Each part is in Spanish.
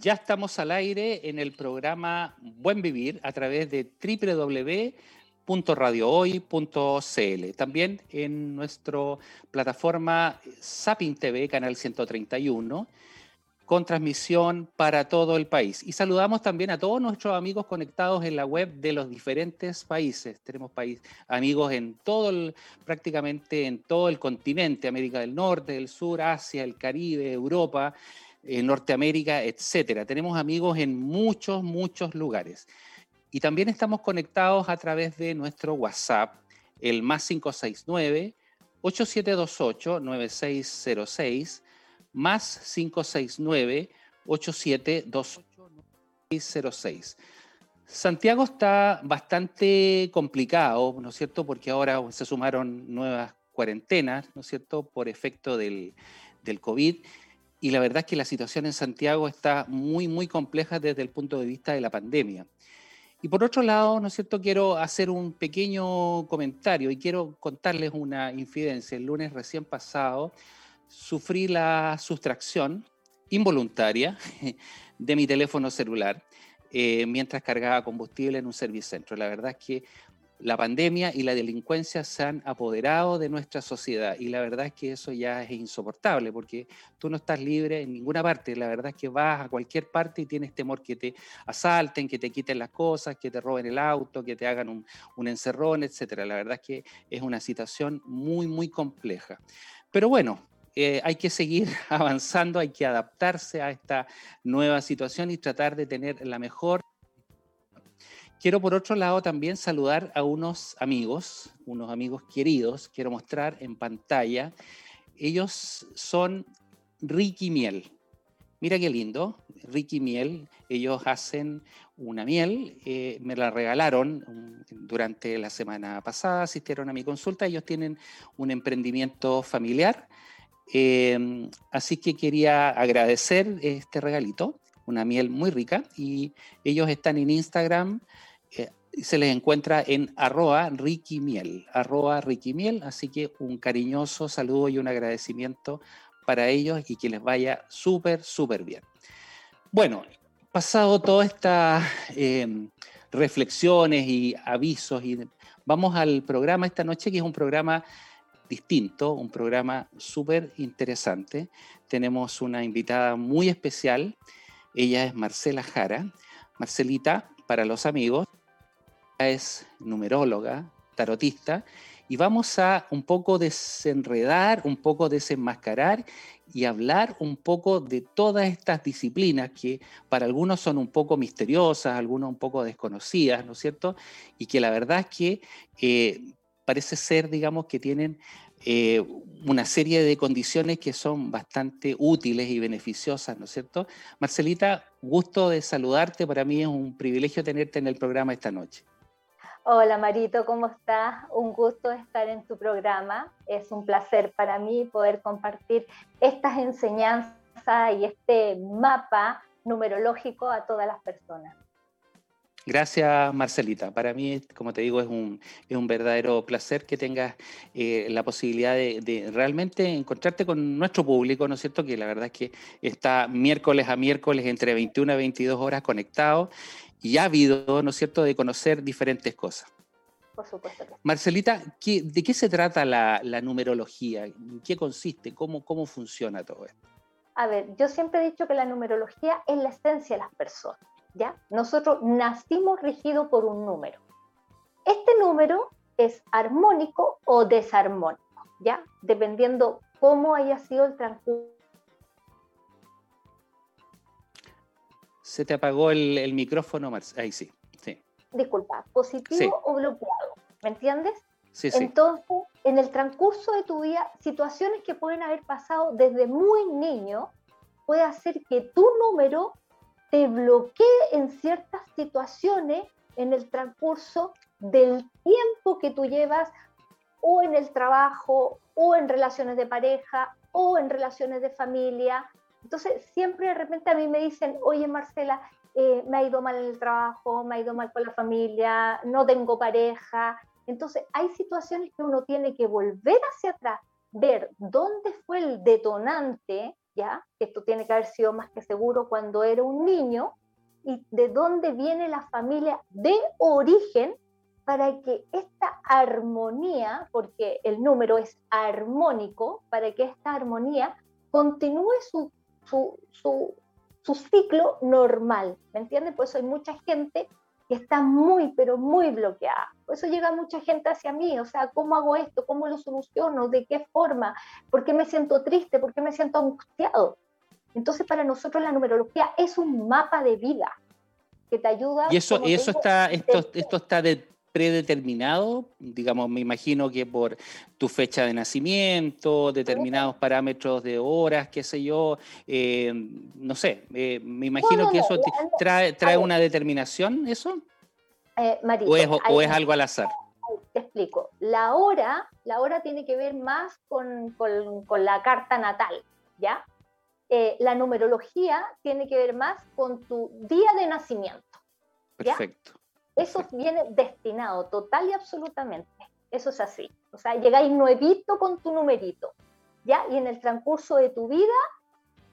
Ya estamos al aire en el programa Buen Vivir a través de www.radiohoy.cl. También en nuestra plataforma Sapin TV, canal 131, con transmisión para todo el país. Y saludamos también a todos nuestros amigos conectados en la web de los diferentes países. Tenemos país, amigos en todo el, prácticamente en todo el continente, América del Norte, del Sur, Asia, el Caribe, Europa en Norteamérica, etcétera. Tenemos amigos en muchos, muchos lugares. Y también estamos conectados a través de nuestro WhatsApp, el más 569 8728 9606 más 569 8728 9606. Santiago está bastante complicado, ¿no es cierto? Porque ahora se sumaron nuevas cuarentenas, ¿no es cierto? Por efecto del, del COVID y la verdad es que la situación en Santiago está muy, muy compleja desde el punto de vista de la pandemia. Y por otro lado, ¿no es cierto? Quiero hacer un pequeño comentario y quiero contarles una infidencia. El lunes recién pasado sufrí la sustracción involuntaria de mi teléfono celular eh, mientras cargaba combustible en un servicentro. La verdad es que la pandemia y la delincuencia se han apoderado de nuestra sociedad y la verdad es que eso ya es insoportable porque tú no estás libre en ninguna parte, la verdad es que vas a cualquier parte y tienes temor que te asalten, que te quiten las cosas, que te roben el auto, que te hagan un, encerrón, etcétera. La verdad es que es una situación muy, muy compleja. Pero bueno, eh, hay que seguir avanzando, hay que adaptarse a esta nueva situación y tratar de tener la mejor Quiero por otro lado también saludar a unos amigos, unos amigos queridos, quiero mostrar en pantalla. Ellos son Ricky Miel. Mira qué lindo, Ricky Miel. Ellos hacen una miel, eh, me la regalaron mm, durante la semana pasada, asistieron a mi consulta. Ellos tienen un emprendimiento familiar, em, así que quería agradecer este regalito, una miel muy rica. Y ellos están en Instagram eh, se les encuentra en arroba Ricky Miel, arroba Ricky Miel, así que un cariñoso saludo y un agradecimiento para ellos y que les vaya súper, súper bien. Bueno, pasado todas estas em, reflexiones y avisos, y vamos al programa esta noche, que es un programa distinto, un programa súper interesante. Tenemos una invitada muy especial, ella es Marcela Jara. Marcelita, para los amigos, es numeróloga, tarotista, y vamos a un poco desenredar, un poco desenmascarar y hablar un poco de todas estas disciplinas que para algunos son un poco misteriosas, algunos un poco desconocidas, ¿no es cierto? Y que la verdad es que eh, parece ser, digamos, que tienen eh, una serie de condiciones que son bastante útiles y beneficiosas, ¿no es cierto? Marcelita, gusto de saludarte, para mí es un privilegio tenerte en el programa esta noche. Hola Marito, ¿cómo estás? Un gusto estar en tu programa. Es un placer para mí poder compartir estas enseñanzas y este mapa numerológico a todas las personas. Gracias, Marcelita. Para mí, como te digo, es un, es un verdadero placer que tengas eh, la posibilidad de, de, realmente encontrarte con nuestro público, ¿no es cierto? Que la verdad es que está miércoles a miércoles entre 21 a 22 horas conectado y ávido, ¿no es cierto?, de conocer diferentes cosas. Por supuesto. Marcelita, ¿de qué se trata la, numerología? ¿En qué consiste? ¿Cómo, ¿Cómo funciona todo esto? A ver, yo siempre he dicho que la numerología es la esencia de las personas, ¿ya? Nosotros nacimos regidos por un número. Este número es armónico o desarmónico, ¿ya? Dependiendo cómo haya sido el transcurso Se te apagó el, micrófono, ahí sí, sí. Disculpa, positivo o bloqueado, ¿me entiendes? Sí, sí. Entonces, en el transcurso de tu vida, situaciones que pueden haber pasado desde muy niño, puede hacer que tu número te bloquee en ciertas situaciones en el transcurso del tiempo que tú llevas o en el trabajo, o en relaciones de pareja, o en relaciones de familia, entonces, siempre de repente a mí me dicen, oye Marcela, eh, me ha ido mal en el trabajo, me ha ido mal con la familia, no tengo pareja. Entonces, hay situaciones que uno tiene que volver hacia atrás, ver dónde fue el detonante, ¿ya? Esto tiene que haber sido más que seguro cuando era un niño, y de dónde viene la familia de origen para que esta armonía, porque el número es armónico, para que esta armonía continúe su, su, su, su ciclo normal, ¿me entienden? Por eso hay mucha gente que está muy, pero muy bloqueada. Por eso llega mucha gente hacia mí, o sea, ¿cómo hago esto? ¿Cómo lo soluciono? ¿De qué forma? ¿Por qué me siento triste? ¿Por qué me siento angustiado? Entonces, para nosotros la numerología es un mapa de vida que te ayuda. Y eso, y eso está, esto, esto está de, predeterminado, digamos, me imagino que por tu fecha de nacimiento, determinados parámetros de horas, qué sé yo, eh, no sé, eh, me imagino que eso trae, trae una determinación, ¿eso? Eh, ¿O, es, o es, algo al azar? Te explico. La hora, la hora tiene que ver más con, con, con la carta natal, ¿ya? la numerología tiene que ver más con tu día de nacimiento. Perfecto. Eso viene destinado total y absolutamente. Eso es así. O sea, llegáis nuevito con tu numerito, ¿ya? Y en el transcurso de tu vida,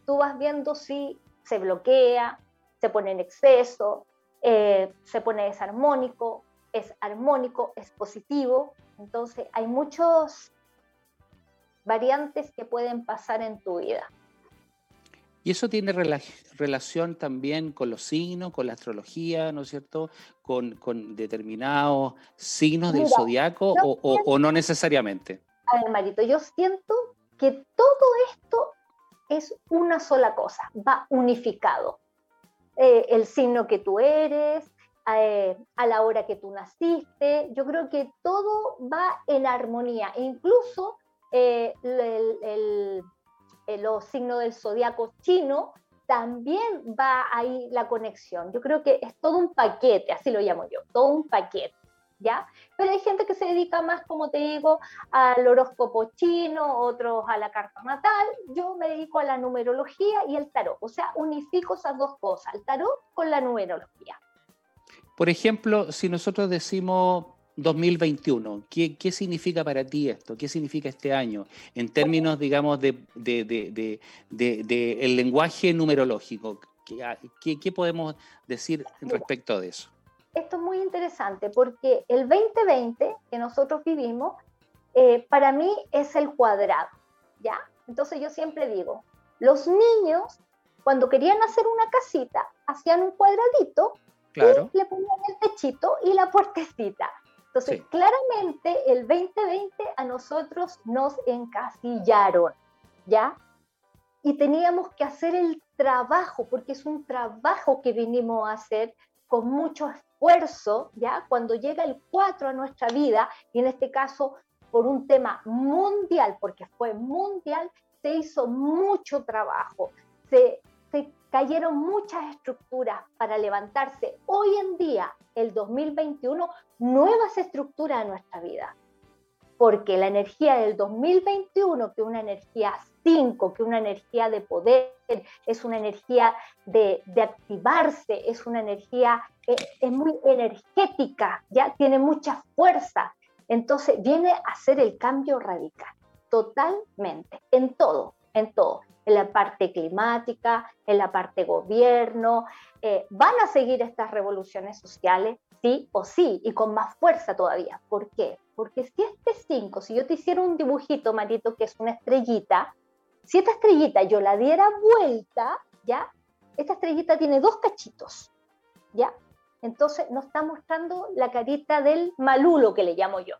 tú vas viendo si se bloquea, se pone en exceso, eh, se pone desarmónico, es armónico, es positivo. Entonces, hay muchos variantes que pueden pasar en tu vida. Y eso tiene relación también con los signos, con la astrología, ¿no es cierto? Con, determinados signos del zodiaco o, no necesariamente. A ver, Marito, yo siento que todo esto es una sola cosa, va unificado. Eh, el signo que tú eres, eh, a la hora que tú naciste, yo creo que todo va en armonía. E incluso eh, el los signos del zodiaco chino, también va ahí la conexión. Yo creo que es todo un paquete, así lo llamo yo, todo un paquete. ¿Ya? Pero hay gente que se dedica más, como te digo, al horóscopo chino, otros a la carta natal. Yo me dedico a la numerología y el tarot. O sea, unifico esas dos cosas, el tarot con la numerología. Por ejemplo, si nosotros decimos 2021, ¿qué, ¿qué, significa para ti esto? ¿Qué significa este año? En términos, digamos, de, de, de, de el lenguaje numerológico. ¿Qué, ¿Qué, podemos decir respecto de eso? Esto es muy interesante porque el 2020 que nosotros vivimos, eh, para mí es el cuadrado, ¿ya? Entonces yo siempre digo, los niños, cuando querían hacer una casita, hacían un cuadradito claro. y le ponían el techito y la puertecita. Entonces, claramente el 2020 a nosotros nos encasillaron, ¿ya? Y teníamos que hacer el trabajo, porque es un trabajo que vinimos a hacer con mucho esfuerzo, ¿ya? Cuando llega el 4 a nuestra vida, y en este caso por un tema mundial, porque fue mundial, se hizo mucho trabajo, se, se cayeron muchas estructuras para levantarse hoy en día, el 2021, nuevas estructuras en nuestra vida. Porque la energía del 2021, que es una energía 5, que es una energía de poder, es una energía de, activarse, es una energía, es, es muy energética, ya tiene mucha fuerza. Entonces viene a ser el cambio radical, totalmente, en todo, en todo en la parte climática, en la parte gobierno. Eh, van a seguir estas revoluciones sociales, sí o sí, y con más fuerza todavía. ¿Por qué? Porque si este 5, si yo te hiciera un dibujito, Marito, que es una estrellita, si esta estrellita yo la diera vuelta, ¿ya? Esta estrellita tiene dos cachitos, ¿ya? Entonces nos está mostrando la carita del malulo que le llamo yo.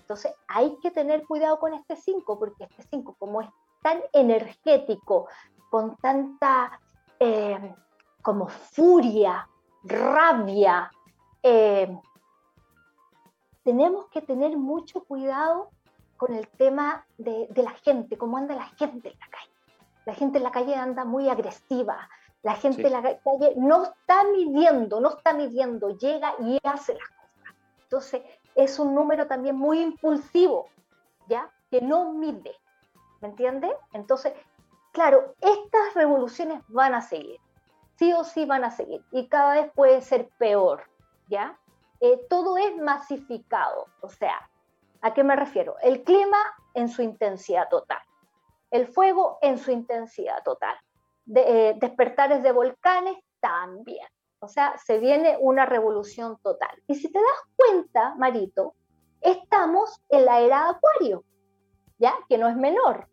Entonces hay que tener cuidado con este 5, porque este 5, como es tan energético, con tanta eh, como furia, rabia. Eh, tenemos que tener mucho cuidado con el tema de, la gente, cómo anda la gente en la calle. La gente en la calle anda muy agresiva, la gente en la calle no está midiendo, no está midiendo, llega y hace las cosas. Entonces, es un número también muy impulsivo, ¿ya? Que no mide. ¿Me entiende? Entonces, claro, estas revoluciones van a seguir, sí o sí van a seguir, y cada vez puede ser peor, ¿ya? Eh, todo es masificado, o sea, ¿a qué me refiero? El clima en su intensidad total. el fuego en su intensidad total. Eh, despertares de volcanes también. O sea, se viene una revolución total. Y si te das cuenta, Marito, estamos en la era Acuario, Que no es menor.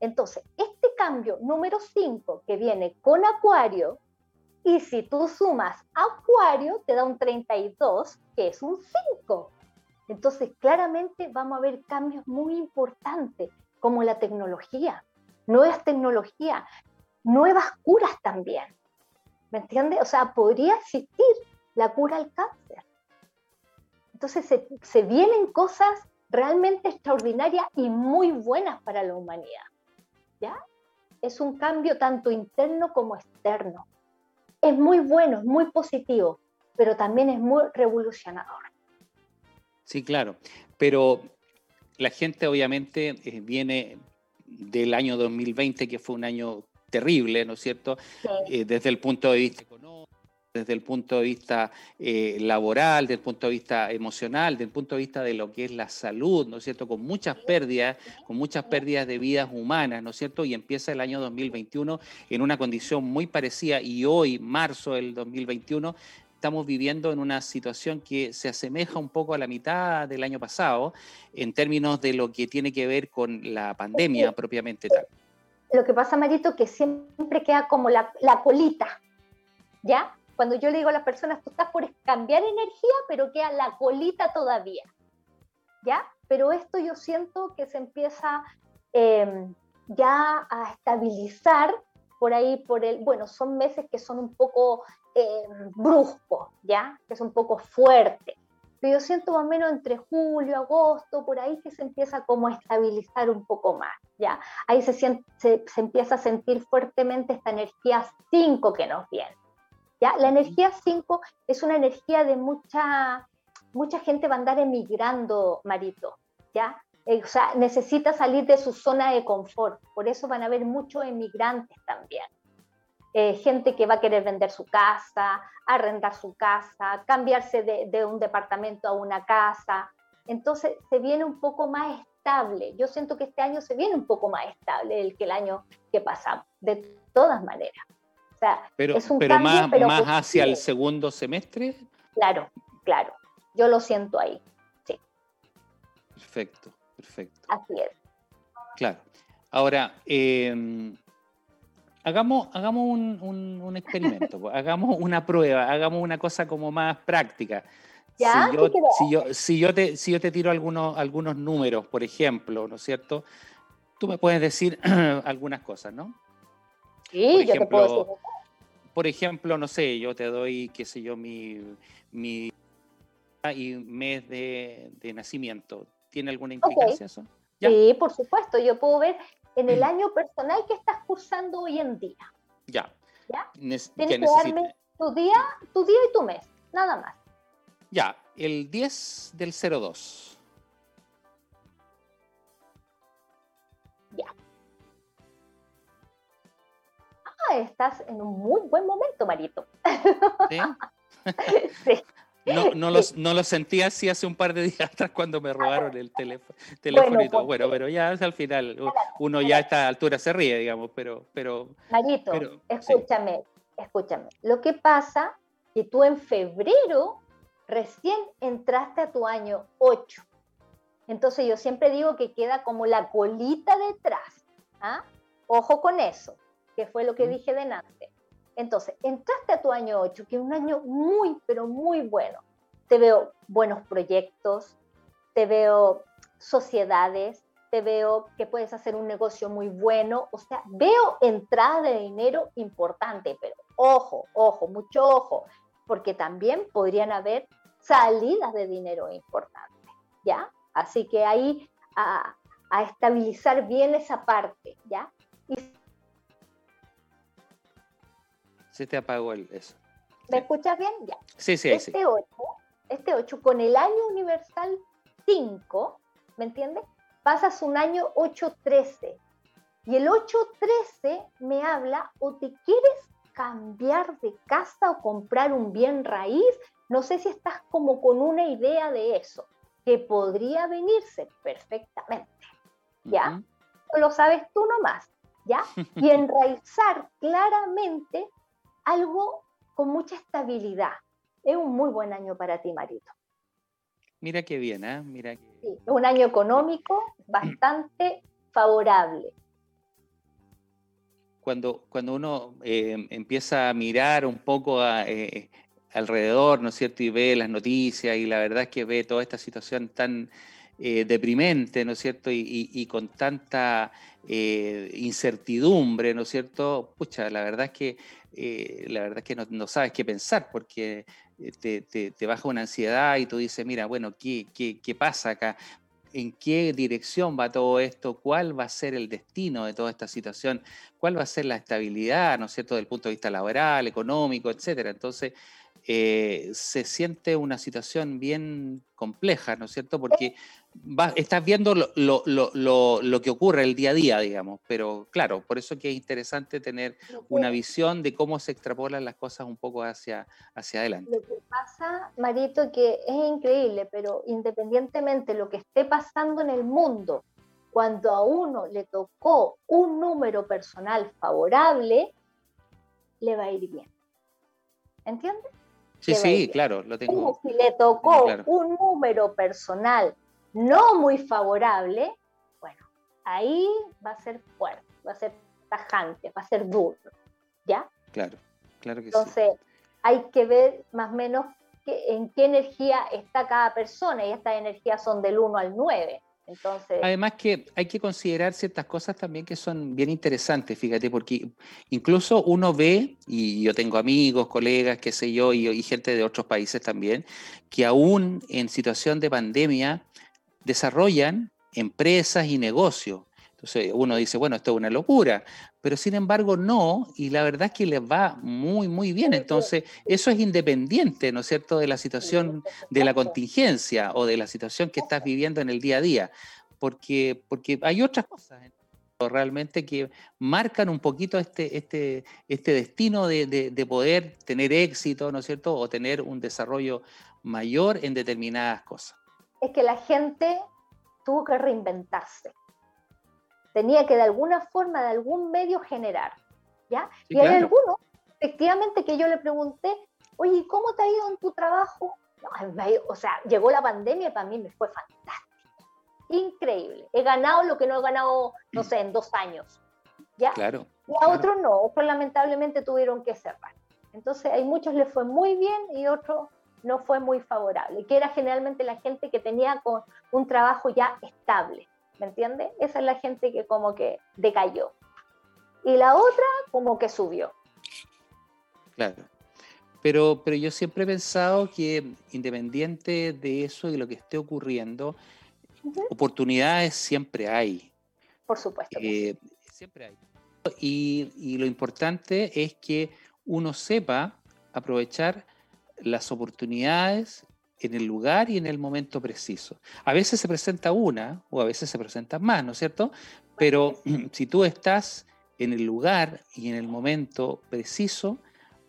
Entonces, este cambio número 5 que viene con Acuario, y si tú sumas Acuario, te da un 32, que es un 5. Entonces, claramente vamos a ver cambios muy importantes, como la tecnología, nuevas tecnologías, nuevas curas también. ¿Me entiendes? O sea, podría existir la cura al cáncer. Entonces, se, se vienen cosas realmente extraordinarias y muy buenas para la humanidad. ¿Ya? Es un cambio tanto interno como externo. Es muy bueno, es muy positivo, pero también es muy revolucionador. Sí, claro, pero la gente obviamente eh, viene del año 2020, que fue un año terrible, ¿no es cierto? Eh, desde el punto de vista económico, desde el punto de vista eh, laboral, desde el punto de vista emocional, desde el punto de vista de lo que es la salud, ¿no es cierto? Con muchas pérdidas, con muchas pérdidas de vidas humanas, ¿no es cierto? Y empieza el año 2021 en una condición muy parecida y hoy, marzo del 2021, estamos viviendo en una situación que se asemeja un poco a la mitad del año pasado en términos de lo que tiene que ver con la pandemia propiamente tal. Lo que pasa, Marito, que siempre queda como la, la colita, ¿ya? Cuando yo le digo a las personas, tú estás por cambiar energía, pero queda la colita todavía, ¿ya? Pero esto yo siento que se empieza em, ya a estabilizar por ahí, por el, bueno, son meses que son un poco eh, brusco, ¿ya? Que es un poco fuerte. Pero yo siento más o menos entre julio, agosto, por ahí que se empieza como a estabilizar un poco más, ¿ya? Ahí se, se, se empieza a sentir fuertemente esta energía 5 que nos viene, ¿ya? La energía 5 es una energía de mucha, mucha gente va a andar emigrando, Marito, ¿ya? Eh, o sea, necesita salir de su zona de confort, por eso van a haber muchos emigrantes también. Eh, gente que va a querer vender su casa, arrendar su casa, cambiarse de, un departamento a una casa. Entonces se viene un poco más estable. Yo siento que este año se viene un poco más estable que el año que pasamos, de todas maneras. Sea, pero, es un pero más, más hacia el segundo semestre. Claro, claro. Yo lo siento ahí. Sí. Perfecto, perfecto. Así es. Claro. Ahora, eh, hagamos, hagamos un, experimento, pues, hagamos una prueba, hagamos una cosa como más práctica. Si, yo, si, yo, te, si yo te tiro algunos, algunos números, por ejemplo, ¿no es cierto? Tú me puedes decir algunas cosas, ¿no? Sí, por ejemplo, yo te puedo decir. Por ejemplo, no sé, yo te doy, qué sé yo, mi, mi y mes de, nacimiento. ¿Tiene alguna implicancia eso? Sí, por supuesto. Yo puedo ver en el mm. año personal que estás cursando hoy en día. Ya. ¿Ya? Tienes que darme tu día, tu día y tu mes, nada más. Ya, el 10 del 02. Estás en un muy buen momento, Marito. ¿Sí? sí. No, no, los, no lo sentí así hace un par de días atrás cuando me robaron el teléfono. Bueno, bueno, pero ya al final uno ya a esta altura se ríe, digamos, pero... pero Marito, escúchame, escúchame. Lo que pasa que tú en febrero recién entraste a tu año 8. Entonces yo siempre digo que queda como la colita detrás. ¿ah? Ojo con eso, que fue lo que dije de delante. Entonces, entraste a tu año 8, que es un año muy, pero muy bueno. Te veo buenos proyectos, te veo sociedades, te veo que puedes hacer un negocio muy bueno, o sea, veo entrada de dinero importante, pero ojo, ojo, mucho ojo, porque también podrían haber salidas de dinero importantes, ¿ya? Así que ahí a, a estabilizar bien esa parte, ¿ya? Se te apagó el, eso. ¿Me escuchas bien? Ya. Sí, sí, este sí. 8, este 8 con el año universal 5, ¿me entiendes? Pasas un año 8-13. Y el 8-13 me habla o te quieres cambiar de casa o comprar un bien raíz. No sé si estás como con una idea de eso, que podría venirse perfectamente. ¿Ya? lo sabes tú nomás, ¿ya? Y enraizar claramente algo con mucha estabilidad. Es un muy buen año para ti, Marito. Mira qué bien, ¿eh? Mira Sí, es un año económico bastante favorable. Cuando, cuando uno eh, empieza a mirar un poco eh, alrededor, ¿no es cierto? Y ve las noticias y la verdad es que ve toda esta situación tan eh, deprimente, ¿no es cierto? Y, con tanta incertidumbre, ¿no es cierto? Pucha, la verdad es que, la verdad es que no, sabes qué pensar porque te, te, baja una ansiedad y tú dices, mira, bueno, ¿qué, qué, qué pasa acá? en qué dirección va todo esto, cuál va a ser el destino de toda esta situación, cuál va a ser la estabilidad, ¿no es cierto?, desde el punto de vista laboral, económico, etcétera. Entonces, eh, se siente una situación bien compleja, ¿no es cierto? Porque estás viendo lo, que ocurre el día a día, digamos, pero claro, por eso que es interesante tener una visión de cómo se extrapolan las cosas un poco hacia, hacia adelante. Lo que pasa, Marito, que es increíble, pero independientemente de lo que esté pasando en el mundo, cuando a uno le tocó un número personal favorable, le va a ir bien. ¿Entiendes? Sí, sí, claro, lo tengo. si le tocó un número personal no muy favorable, bueno, ahí va a ser fuerte, va a ser tajante, va a ser duro, ¿ya? Claro, claro que sí. Entonces, hay que ver más o menos en qué energía está cada persona y estas energías son del 1 al 9. Además que hay que considerar ciertas cosas también que son bien interesantes, fíjate, porque incluso uno ve, y yo tengo amigos, colegas, qué sé yo, y, gente de otros países también, que aún en situación de pandemia desarrollan empresas y negocios. Entonces uno dice, bueno, esto es una locura, pero sin embargo no, y la verdad es que les va muy, muy bien. Entonces eso es independiente, ¿no es cierto?, de la situación de la contingencia o de la situación que estás viviendo en el día a día, porque, porque hay otras cosas realmente que marcan un poquito este, este, este destino de, de poder tener éxito, ¿no es cierto?, o tener un desarrollo mayor en determinadas cosas. Es que la gente tuvo que reinventarse tenía que de alguna forma, de algún medio generar, ¿ya? y hay algunos, efectivamente, que yo le pregunté, oye, ¿cómo te ha ido en tu trabajo? o sea, llegó la pandemia y para mí me fue fantástico, increíble. He ganado lo que no he ganado, no sé, en dos años, ¿ya? Claro. Y a otros no, otros lamentablemente tuvieron que cerrar. Entonces, hay muchos les fue muy bien y otros no fue muy favorable, que era generalmente la gente que tenía con un trabajo ya estable. ¿me entiendes? Esa es la gente que como que decayó. Y la otra como que subió. Claro. Pero, pero yo siempre he pensado que independiente de eso y lo que esté ocurriendo, oportunidades siempre hay. Por supuesto. Eh, siempre hay. Y, y lo importante es que uno sepa aprovechar las oportunidades en el lugar y en el momento preciso. A veces se presenta una o a veces se presentan más, ¿no es cierto? Pero si tú estás en el lugar y en el momento preciso,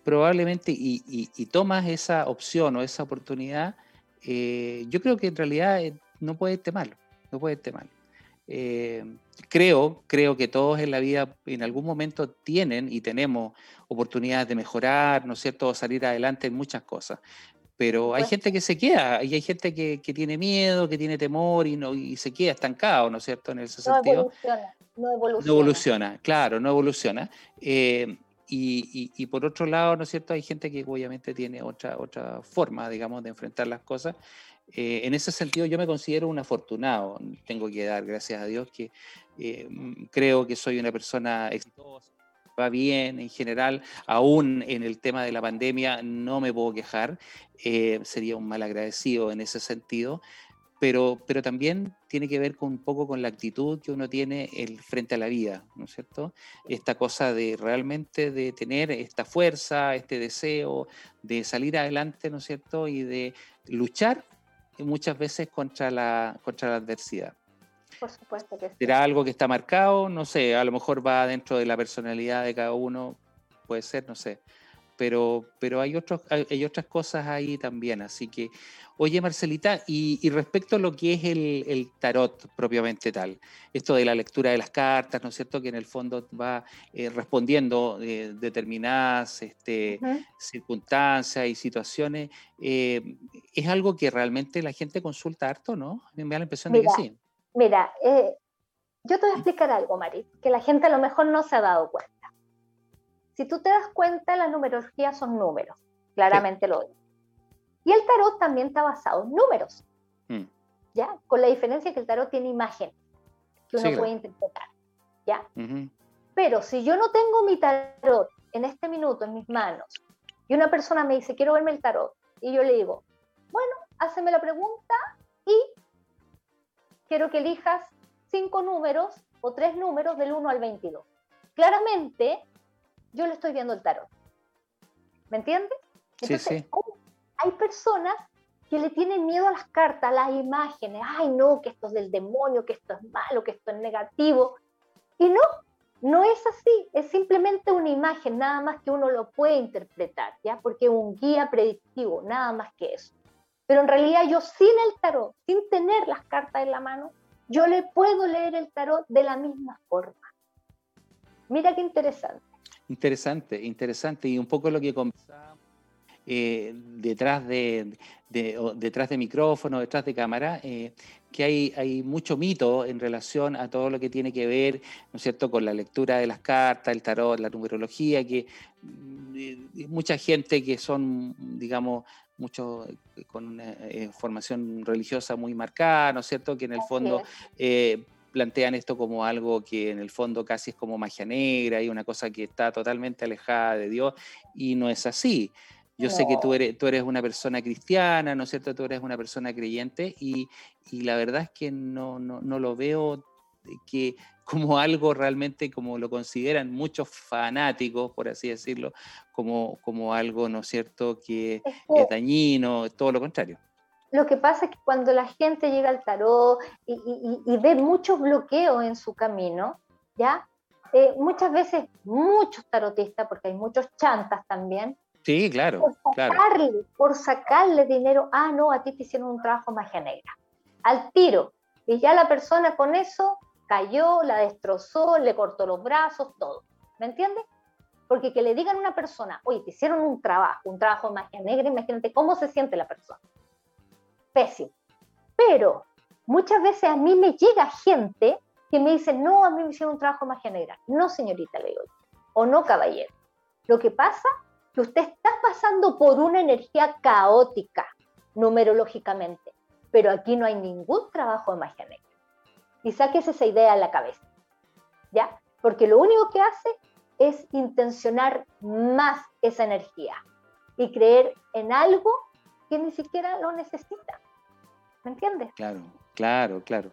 probablemente y, tomas esa opción o esa oportunidad, eh, yo creo que en realidad eh, no puede irte mal, no puede irte mal. Eh, creo, creo que todos en la vida en algún momento tienen y tenemos oportunidades de mejorar, ¿no es cierto?, salir adelante en muchas cosas pero hay gente que se queda y hay gente que, tiene miedo, que tiene temor y, no, y se queda estancado, ¿no es cierto? En ese no sentido. Evoluciona, no evoluciona. No evoluciona, claro, no evoluciona. Eh, y, por otro lado, ¿no es cierto? Hay gente que obviamente tiene otra, otra forma, digamos, de enfrentar las cosas. Eh, en ese sentido, yo me considero un afortunado. Tengo que dar gracias a Dios que eh, creo que soy una persona exitosa va bien en general, aún en el tema de la pandemia no me puedo quejar, eh, sería un mal agradecido en ese sentido, pero, pero también tiene que ver con un poco con la actitud que uno tiene el, frente a la vida, ¿no es cierto? Esta cosa de realmente de tener esta fuerza, este deseo de salir adelante, ¿no es cierto? Y de luchar muchas veces contra la, contra la adversidad. Por supuesto que sí. ¿Será algo que está marcado? No sé, a lo mejor va dentro de la personalidad de cada uno, puede ser, no sé. Pero, pero hay, otros, hay, otras cosas ahí también. Así que, oye Marcelita, y, respecto a lo que es el, tarot propiamente tal, esto de la lectura de las cartas, ¿no es cierto? Que en el fondo va eh, respondiendo eh, determinadas este, circunstancias y situaciones, eh, ¿es algo que realmente la gente consulta harto, no? Me da la impresión de que sí. Mira, yo te voy a explicar algo, Mari, que la gente a lo mejor no se ha dado cuenta. Si tú te das cuenta, la numerología son números, claramente lo es. Y el tarot también está basado en números, mm. ¿ya? Con la diferencia que el tarot tiene imagen que uno puede interpretar, ¿ya? Pero si yo no tengo mi tarot en este minuto en mis manos y una persona me dice, quiero verme el tarot, y yo le digo, bueno, háceme la pregunta y quiero que elijas cinco números o tres números del 1 al 22. Claramente, yo le estoy viendo el tarot. ¿Me entiendes? sí, sí. Hay, personas que le tienen miedo a las cartas, a las imágenes. Ay, no, que esto es del demonio, que esto es malo, que esto es negativo. Y no, no es así. Es simplemente una imagen, nada más que uno lo puede interpretar, ¿ya? Porque es un guía predictivo, nada más que eso. Pero en realidad yo sin el tarot, sin tener las cartas en la mano, yo le puedo leer el tarot de la misma forma. Mira qué interesante. Interesante, interesante. Y un poco lo que conversábamos eh, detrás, de, detrás de micrófono, detrás de cámara, eh, que hay, hay mucho mito en relación a todo lo que tiene que ver, ¿no es cierto?, con la lectura de las cartas, el tarot, la numerología, que mm, mucha gente que son, digamos, muchos con una eh, formación religiosa muy marcada, ¿no es cierto?, que en el fondo plantean esto como algo que en el fondo casi es como magia negra y una cosa que está totalmente alejada de Dios y no es así. Yo sé que tú eres, tú eres una persona cristiana, ¿no es cierto? Tú eres una persona creyente y, la verdad es que no, no, lo veo que como algo realmente como lo consideran muchos fanáticos, por así decirlo, como, como algo, ¿no es cierto?, que es dañino, todo lo contrario. Lo que pasa es que cuando la gente llega al tarot y, ve muchos bloqueos en su camino, ¿ya? Eh, muchas veces muchos tarotistas, porque hay muchos chantas también, Sí, claro. Por sacarle, por sacarle dinero, ah, no, a ti te hicieron un trabajo magia negra. Al tiro. Y ya la persona con eso cayó, la destrozó, le cortó los brazos, todo. ¿Me entiendes? Porque que le digan a una persona, oye, te hicieron un trabajo, un trabajo de magia negra, imagínate cómo se siente la persona pésimo. Pero muchas veces a mí me llega gente que me dice, no, a mí me hicieron un trabajo magia negra. No, señorita, le o no, caballero. Lo que pasa que usted está pasando por una energía caótica, numerológicamente, pero aquí no hay ningún trabajo de magia negra. Y saques esa idea a la cabeza, ¿ya? Porque lo único que hace es intencionar más esa energía y creer en algo que ni siquiera lo necesita. ¿Me entiendes? Claro, claro, claro.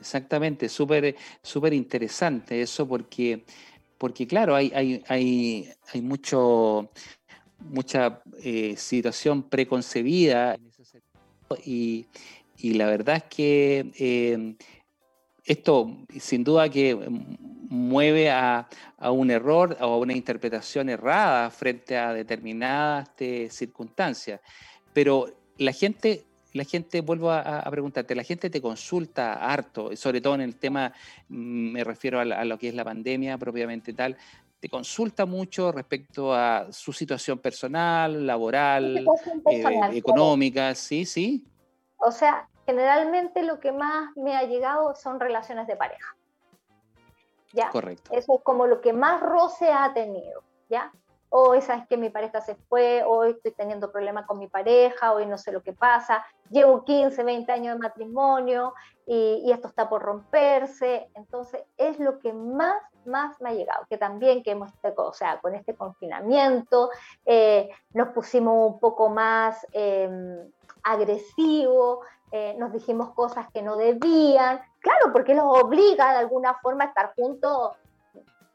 Exactamente, súper súper interesante eso porque, porque claro, hay, hay, hay, hay mucho, mucha eh, situación preconcebida y, y la verdad es que eh, esto sin duda que mueve a, a, un error o a una interpretación errada frente a determinadas este, circunstancias. Pero la gente la gente, vuelvo a, preguntarte, la gente te consulta harto, sobre todo en el tema, mm, me refiero a, lo que es la pandemia propiamente tal, te consulta mucho respecto a su situación personal, laboral, eh, económica, sí, sí. O sea, generalmente lo que más me ha llegado son relaciones de pareja. ¿Ya? Correcto. Eso es como lo que más roce ha tenido, ¿ya? Hoy sabes que mi pareja se fue, hoy estoy teniendo problemas con mi pareja, hoy no sé lo que pasa, llevo 15, 20 años de matrimonio y, esto está por romperse, entonces es lo que más, más me ha llegado, que también que hemos, o sea, con este confinamiento eh, nos pusimos un poco más eh, agresivos, nos dijimos cosas que no debían, claro, porque los obliga de alguna forma a estar juntos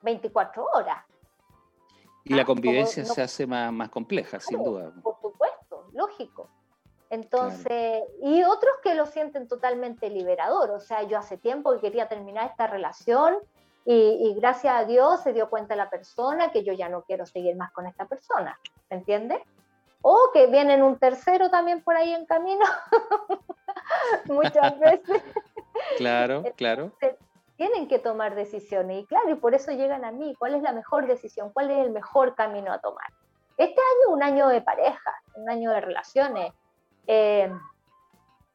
24 horas. Y la convivencia se hace más, más compleja, sin duda. Por supuesto, lógico. Entonces, y otros que lo sienten totalmente liberador. O sea, yo hace tiempo que quería terminar esta relación y, gracias a Dios se dio cuenta la persona que yo ya no quiero seguir más con esta persona. ¿entiendes? O que vienen un tercero también por ahí en camino, muchas veces. Claro, claro. Tienen que tomar decisiones y claro, y por eso llegan a mí, ¿cuál es la mejor decisión? ¿Cuál es el mejor camino a tomar? Este año es un año de pareja, un año de relaciones, eh,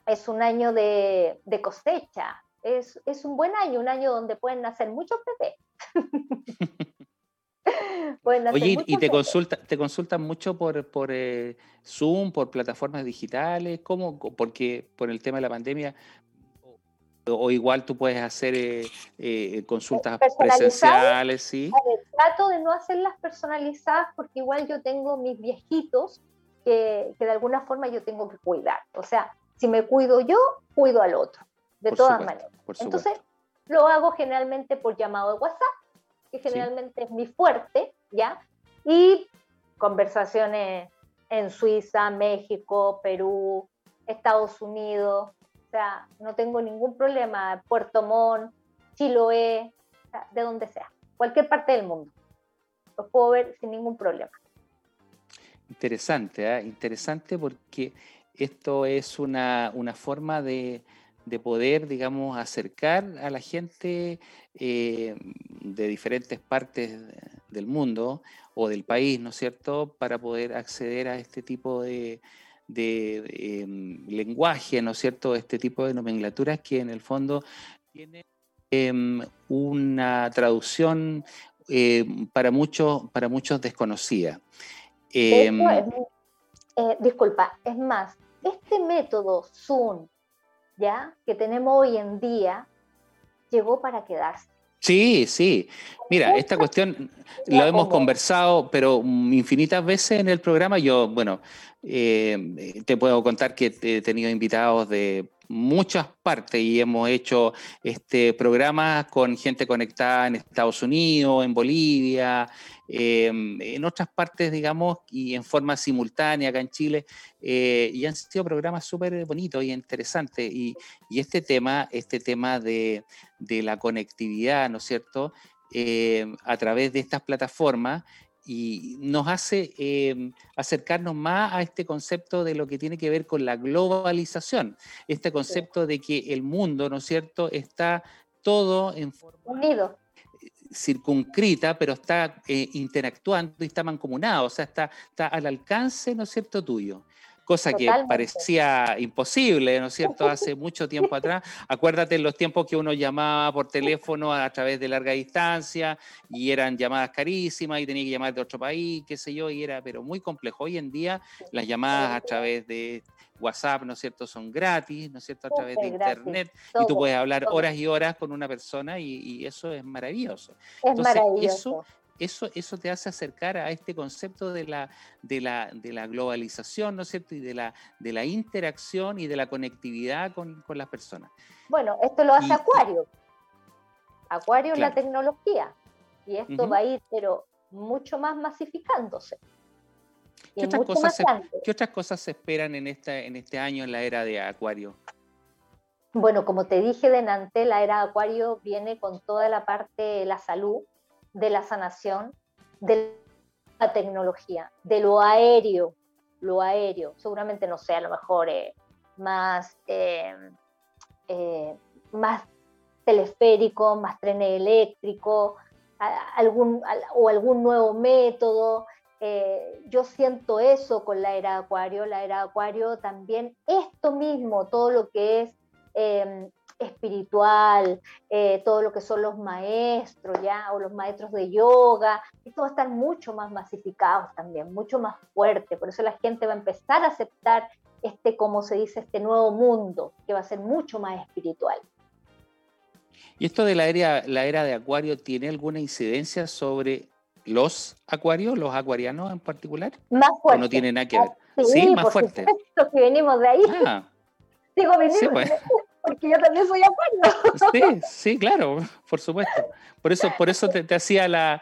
es un año de, cosecha, es, es, un buen año, un año donde pueden nacer muchos bebés. Oye, ¿y te, consulta, te consultan mucho por, por eh, Zoom, por plataformas digitales? ¿Cómo? Porque por el tema de la pandemia, o, igual tú puedes hacer eh, eh, consultas presenciales, ¿sí? trato de no hacerlas personalizadas porque igual yo tengo mis viejitos que, que, de alguna forma yo tengo que cuidar. O sea, si me cuido yo, cuido al otro, de todas maneras. Entonces, lo hago generalmente por llamado de WhatsApp que generalmente es mi fuerte, ¿ya? Y conversaciones en Suiza, México, Perú, Estados Unidos, o sea, no tengo ningún problema, Puerto Montt, Chiloé, de donde sea, cualquier parte del mundo. Los puedo ver sin ningún problema. Interesante, ¿eh? interesante porque esto es una, una forma de, de poder, digamos, acercar a la gente eh, de diferentes partes del mundo o del país, ¿no es cierto?, para poder acceder a este tipo de, em, lenguaje, ¿no es cierto?, este tipo de nomenclaturas que en el fondo tienen em, una traducción eh, para, muchos, para muchos desconocida. Em, eh, disculpa, es más, este método Zoom ¿ya? que tenemos hoy en día llegó para quedarse. Sí, sí. Mira, esta cuestión lo hemos conversado, pero infinitas veces en el programa. Yo, bueno, eh, te puedo contar que he tenido invitados de muchas partes y hemos hecho este programa con gente conectada en Estados Unidos, en Bolivia, em, en otras partes, digamos, y en forma simultánea acá en Chile, eh, y han sido programas súper bonitos y interesantes. Y, este tema, este tema de, la conectividad, ¿no es cierto? Eh, a través de estas plataformas y nos hace em, acercarnos más a este concepto de lo que tiene que ver con la globalización, este concepto de que el mundo, ¿no es cierto?, está todo en forma... Unido circunscrita, pero está eh, interactuando y está mancomunado, o sea, está, está al alcance, ¿no es cierto?, tuyo cosa que parecía imposible, ¿no es cierto?, hace mucho tiempo atrás. Acuérdate en los tiempos que uno llamaba por teléfono a través de larga distancia y eran llamadas carísimas y tenía que llamar de otro país, qué sé yo, y era pero muy complejo. Hoy en día las llamadas a través de WhatsApp, ¿no es cierto?, son gratis, ¿no es cierto?, a través de Internet, y tú puedes hablar horas y horas con una persona y, eso es maravilloso. Es maravilloso eso, eso te hace acercar a este concepto de la, de la, de la globalización, ¿no es cierto? Y de la, de la interacción y de la conectividad con, con las personas. Bueno, esto lo hace Acuario. Acuario es la tecnología. Y esto va a ir, pero mucho más masificándose. ¿Qué otras, cosas se, ¿Qué otras cosas se esperan en, esta, en este año en la era de Acuario? Bueno, como te dije delante, la era de Acuario viene con toda la parte de la salud, de la sanación, de la tecnología, de lo aéreo, lo aéreo, seguramente no sé, a lo mejor eh, más, eh, eh, más teleférico, más trenes eléctricos, algún, o algún nuevo método. yo siento eso con la era Acuario, la era Acuario también, esto mismo, todo lo que es espiritual, eh, todo lo que son los maestros, ¿ya? O los maestros de yoga, esto va a estar mucho más masificado también, mucho más fuerte. Por eso la gente va a empezar a aceptar este, como se dice, este nuevo mundo, que va a ser mucho más espiritual. ¿Y esto de la era, la era de Acuario tiene alguna incidencia sobre los acuarios, los acuarianos en particular? Más fuerte. ¿O no tiene nada que ver? Sí, más fuerte. que venimos de ahí. Ah. Digo, venimos, sí, pues porque yo también soy acuario. Sí, sí, claro, por supuesto. Por eso, por eso te, hacía la...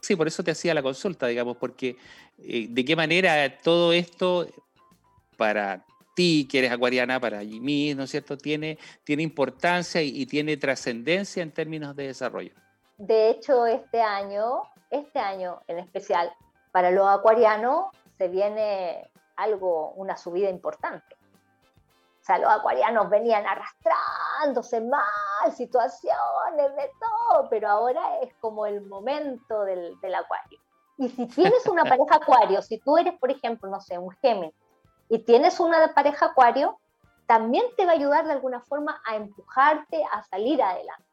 sí, por eso te hacía la consulta, digamos, porque eh, de qué manera todo esto para ti, que eres acuariana, para mí, ¿no es cierto?, tiene, tiene importancia y, tiene trascendencia en términos de desarrollo. De hecho, este año, este año en especial, para los acuarianos se viene algo, una subida importante. Sea, los acuarianos venían arrastrándose mal, situaciones de todo, pero ahora es como el momento del, del acuario. Y si tienes una pareja acuario, si tú eres, por ejemplo, no sé, un Géminis, y tienes una pareja acuario, también te va a ayudar de alguna forma a empujarte a salir adelante.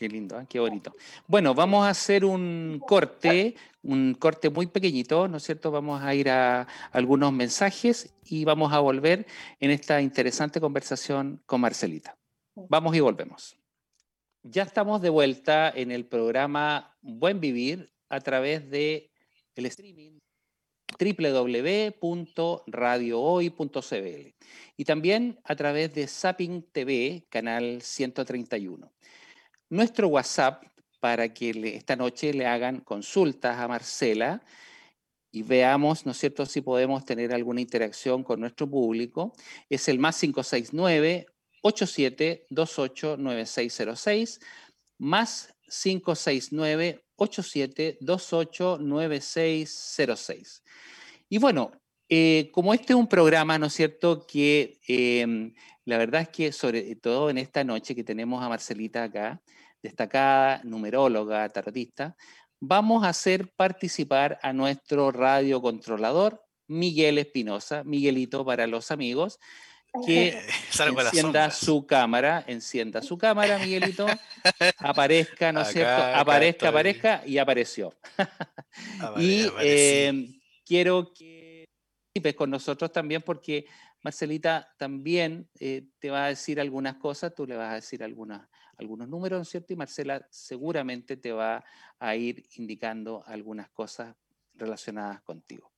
Qué lindo, ¿eh? qué bonito. Bueno, vamos a hacer un corte, un corte muy pequeñito, ¿no es cierto? Vamos a ir a algunos mensajes y vamos a volver en esta interesante conversación con Marcelita. Vamos y volvemos. Ya estamos de vuelta en el programa Buen Vivir a través de el streaming www.radiohoy.cl y también a través de Zapping TV, canal 131 nuestro WhatsApp para que esta noche le hagan consultas a Marcela y veamos, ¿no es cierto?, si podemos tener alguna interacción con nuestro público. Es el más 569 8728 9606 más 569 8728 9606. Y bueno, eh, como este es un programa, ¿no es cierto?, que em, la verdad es que sobre todo en esta noche que tenemos a Marcelita acá, destacada numeróloga, tarotista, vamos a hacer participar a nuestro radiocontrolador, Miguel Espinosa, Miguelito para los amigos, que encienda su cámara, encienda su cámara, Miguelito, aparezca, ¿no es cierto? aparezca, aparezca y apareció. y em, quiero que participes con nosotros también porque Marcelita también eh, te va a decir algunas cosas, tú le vas a decir algunas algunos números, ¿no es cierto? Y Marcela seguramente te va a ir indicando algunas cosas relacionadas contigo.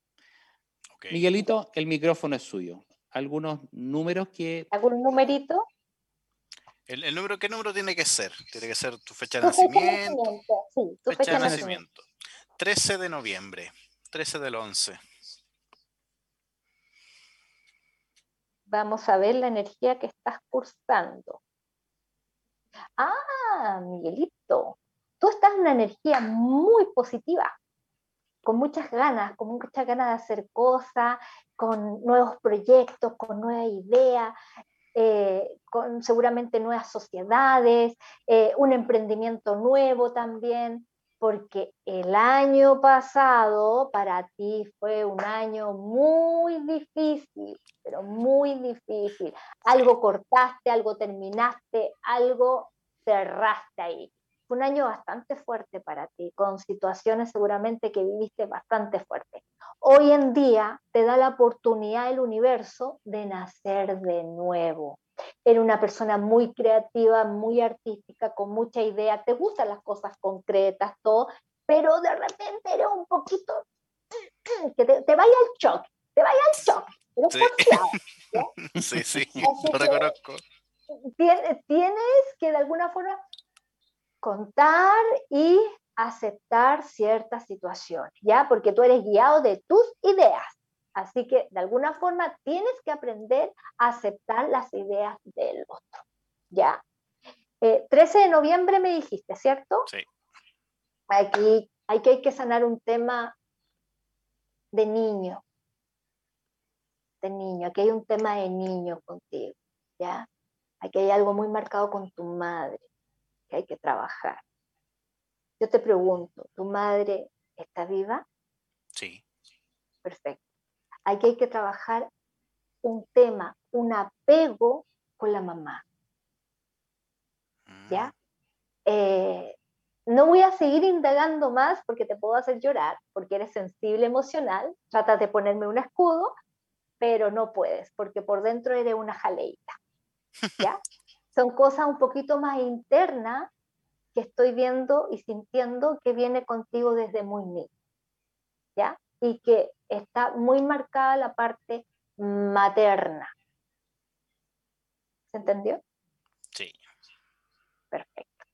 Miguelito, el micrófono es suyo. ¿Algunos números que... ¿Algún numerito? El, número, ¿Qué número tiene que ser? Tiene que ser tu fecha de nacimiento. Sí, tu fecha, de nacimiento. 13 de noviembre, 13 del 11. Vamos a ver la energía que estás cursando. Ah, Miguelito, tú estás en una energía muy positiva, con muchas ganas, con muchas ganas de hacer cosas, con nuevos proyectos, con nuevas ideas, eh, con seguramente nuevas sociedades, eh, un emprendimiento nuevo también, porque el año pasado para ti fue un año muy difícil, pero muy difícil. Algo cortaste, algo terminaste, algo cerraste ahí. Fue un año bastante fuerte para ti, con situaciones seguramente que viviste bastante fuerte. Hoy en día te da la oportunidad el universo de nacer de nuevo. Eres una persona muy creativa, muy artística, con mucha idea, te gustan las cosas concretas, todo, pero de repente eres un poquito que te, vaya al shock, te vaya al shock. sí. sí, sí, lo reconozco tienes que de alguna forma contar y aceptar ciertas situaciones, ¿ya? Porque tú eres guiado de tus ideas. Así que de alguna forma tienes que aprender a aceptar las ideas del otro, ¿ya? 13 eh, de noviembre me dijiste, ¿cierto? Sí. Aquí hay que, hay que sanar un tema de niño, de niño, aquí hay un tema de niño contigo, ¿ya? Aquí hay algo muy marcado con tu madre que hay que trabajar. Yo te pregunto, ¿tu madre está viva? Sí. Perfecto. Aquí hay que trabajar un tema, un apego con la mamá. ¿Ya? Mm. Eh, no voy a seguir indagando más porque te puedo hacer llorar, porque eres sensible emocional. Trata de ponerme un escudo, pero no puedes, porque por dentro eres una jaleita. ¿ya? Son cosas un poquito más internas que estoy viendo y sintiendo que viene contigo desde muy niño, ¿ya? Y que está muy marcada la parte materna. ¿Se entendió? Sí. Perfecto.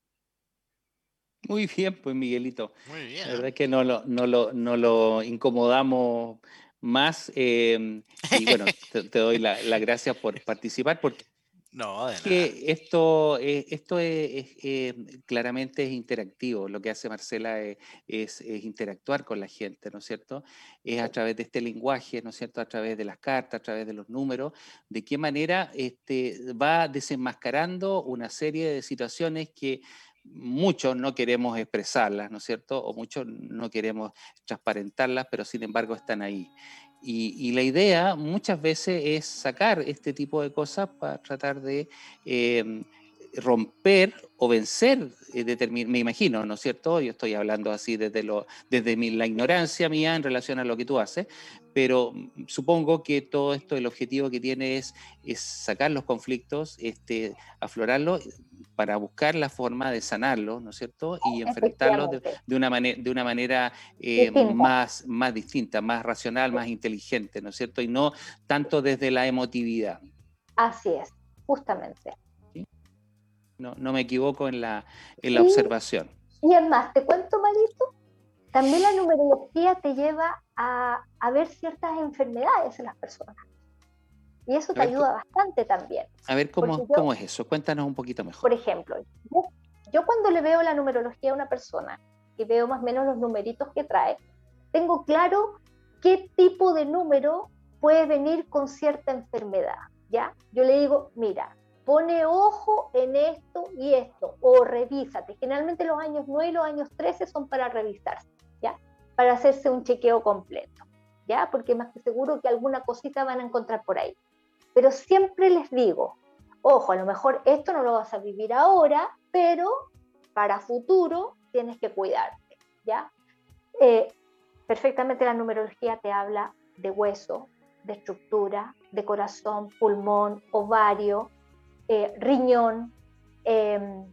Muy bien, pues Miguelito. Muy bien. La verdad es que no lo, no lo, no lo incomodamos más. Eh, y bueno, te, doy las la gracias por participar, porque No, de que esto, eh, esto es, eh, claramente es interactivo. Lo que hace Marcela es, interactuar con la gente, ¿no es cierto? Es a través de este lenguaje, ¿no es cierto? A través de las cartas, a través de los números, de qué manera este, va desenmascarando una serie de situaciones que muchos no queremos expresarlas, ¿no es cierto? O muchos no queremos transparentarlas, pero sin embargo están ahí. Y, la idea muchas veces es sacar este tipo de cosas para tratar de em, romper o vencer, eh, me imagino, ¿no es cierto? Yo estoy hablando así desde, lo, desde la ignorancia mía en relación a lo que tú haces, pero mm, supongo que todo esto, el objetivo que tiene es, es sacar los conflictos, este, aflorarlos para buscar la forma de sanarlos, ¿no es cierto? Y enfrentarlos de, una, manera, de una manera eh, más, más distinta, más racional, más inteligente, ¿no es cierto? Y no tanto desde la emotividad. Así es, justamente. No, no me equivoco en la, en la observación. Y además, te cuento, Marito, también la numerología te lleva a, a ver ciertas enfermedades en las personas. Y eso te ayuda bastante también. A ver, ¿cómo, ¿cómo es eso? Cuéntanos un poquito mejor. Por ejemplo, yo, cuando le veo la numerología a una persona y veo más o menos los numeritos que trae, tengo claro qué tipo de número puede venir con cierta enfermedad, ¿ya? Yo le digo, mira, pone ojo en esto y esto, o revísate. Generalmente los años 9 y los años 13 son para revisarse. Para hacerse un chequeo completo, ¿ya? Porque más que seguro que alguna cosita van a encontrar por ahí. Pero siempre les digo, ojo, a lo mejor esto no lo vas a vivir ahora, pero para futuro tienes que cuidarte, ¿ya? Eh, perfectamente la numerología te habla de hueso, de estructura, de corazón, pulmón, ovario, eh, riñón, em,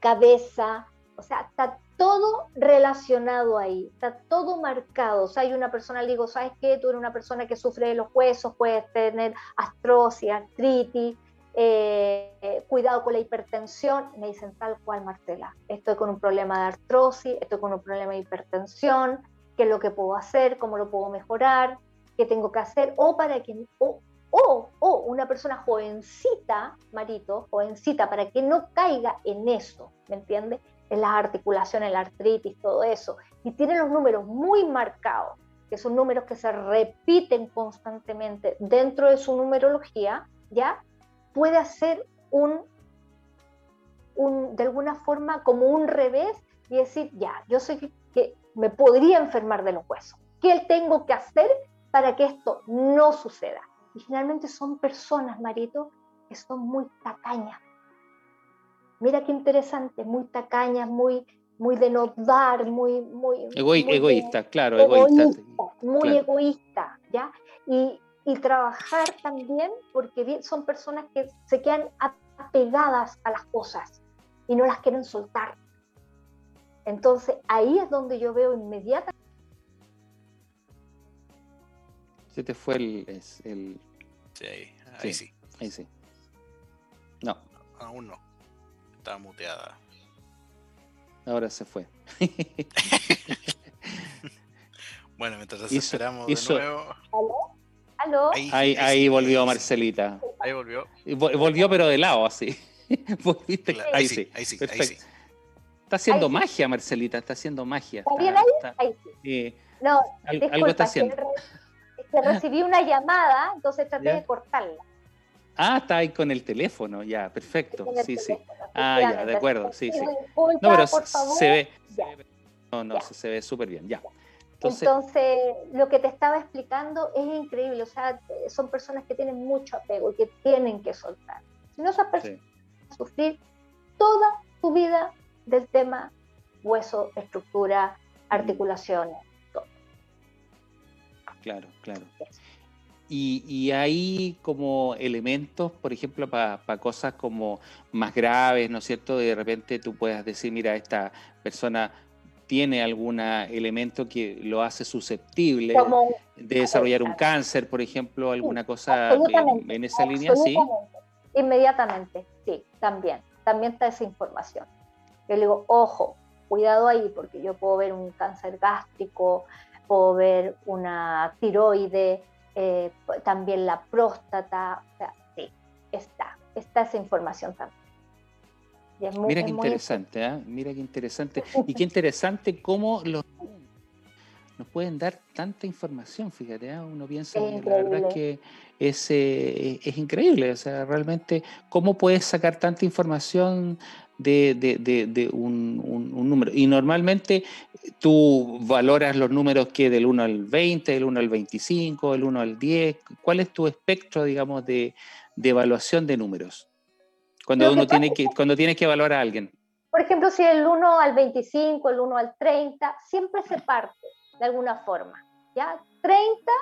cabeza, o sea, está todo relacionado ahí, está todo marcado. O sea, hay una persona, le digo, ¿sabes qué? Tú eres una persona que sufre de los huesos, puedes tener astrosis, artritis, eh, cuidado con la hipertensión. Me dicen tal cual, Marcela, estoy con un problema de artrosis, estoy con un problema de hipertensión, qué es lo que puedo hacer, cómo lo puedo mejorar, qué tengo que hacer, o para que, o, o, o una persona jovencita, Marito, jovencita, para que no caiga en eso, ¿me entiendes? En las articulaciones, la artritis, todo eso, y tiene los números muy marcados, que son números que se repiten constantemente dentro de su numerología, ¿ya? Puede hacer un, de alguna forma como un revés y decir, ya, yo sé que, que me podría enfermar de los huesos. ¿Qué tengo que hacer para que esto no suceda? Y finalmente son personas, Marito, que son muy tacañas, Mira qué interesante, muy tacañas, muy, muy de no dar, muy... muy, egoísta, claro, egoísta. muy egoísta, ¿ya? Y, y trabajar también, porque son personas que se quedan apegadas a las cosas y no las quieren soltar. Entonces ahí es donde yo veo inmediatamente. Se te fue el. el... Sí, ahí, sí. Ahí sí. No. Aún no. Estaba muteada. Ahora se fue. bueno, mientras esperamos de nuevo. ¿Aló? Ahí, ahí, volvió Marcelita. Ahí volvió. Volvió, pero de lado, así. ahí, sí, ahí sí, ahí sí. Está haciendo magia, Marcelita, está haciendo magia. ¿Está bien ahí? ahí sí. no, algo está haciendo. Que, recibí una llamada, entonces traté de cortarla. Ah, está ahí con el teléfono, ya, perfecto. Sí, sí. Ah, ya, de acuerdo, sí, sí. No, pero se ve. No, no, se, ve súper bien, ya. Entonces, Entonces, lo que te estaba explicando es increíble. O sea, son personas que tienen mucho apego y que tienen que soltar. Si no, esas personas van a sufrir toda su vida del tema hueso, estructura, articulaciones, todo. Claro, claro. Y, hay como elementos, por ejemplo, para cosas como más graves, ¿no es cierto? De repente tú puedas decir, mira, esta persona tiene algún elemento que lo hace susceptible de desarrollar un cáncer, por ejemplo, alguna cosa en, esa línea, ¿sí? Inmediatamente, sí, también, también está esa información. Yo le digo, ojo, cuidado ahí, porque yo puedo ver un cáncer gástrico, puedo ver una tiroide, eh, también la próstata, o sea, sí, está. está esa información también. Mira qué interesante, ¿eh? mira qué interesante. Y qué interesante cómo los nos pueden dar tanta información, fíjate, ¿eh? uno piensa que la verdad es que es, eh, es, increíble, o sea, realmente, ¿cómo puedes sacar tanta información de, de, de, un, un, número? Y normalmente tú valoras los números que del 1 al 20, del 1 al 25, del 1 al 10, ¿cuál es tu espectro, digamos, de, evaluación de números? Cuando uno tiene que, cuando tienes que evaluar a alguien. Por ejemplo, si el 1 al 25, el 1 al 30, siempre se parte de alguna forma, ¿ya? 30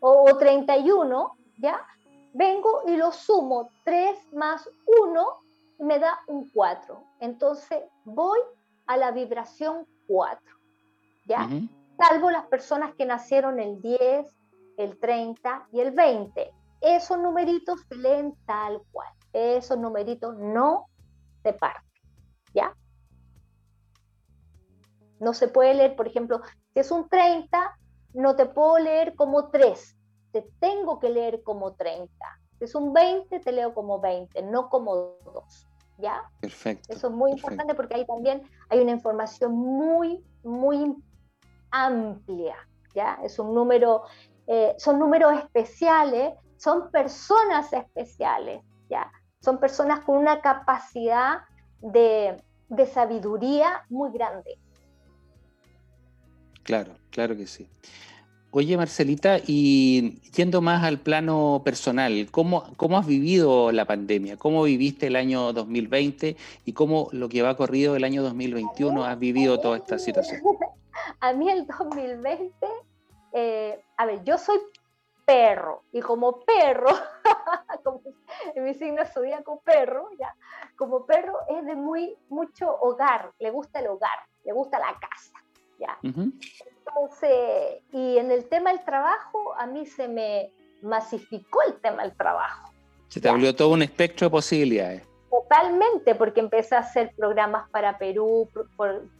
o, 31, ¿ya? Vengo y lo sumo 3 más 1 y me da un 4. Entonces voy a la vibración 4, ¿ya? Salvo las personas que nacieron el 10, el 30 y el 20. Esos numeritos se leen tal cual. Esos numeritos no se parten, ¿ya? No se puede leer, por ejemplo, si es un 30, no te puedo leer como 3, te tengo que leer como 30. Si es un 20, te leo como 20, no como 2. ¿Ya? Perfecto. Eso es muy importante porque ahí también hay una información muy, muy amplia. ¿Ya? Es un número, eh, son números especiales, son personas especiales. ¿Ya? Son personas con una capacidad de, de sabiduría muy grande. Claro, claro que sí. Oye, Marcelita, y yendo más al plano personal, ¿cómo, ¿cómo has vivido la pandemia? ¿Cómo viviste el año 2020 y cómo lo que va corrido el año 2021 has vivido toda esta situación? A mí el 2020, eh, a ver, yo soy perro y como perro, como en mi signo zodíaco perro, ya, como perro es de muy mucho hogar, le gusta el hogar, le gusta la casa ¿ya? Entonces, y en el tema del trabajo, a mí se me masificó el tema del trabajo. Se te abrió todo un espectro de posibilidades. Totalmente, porque empecé a hacer programas para Perú,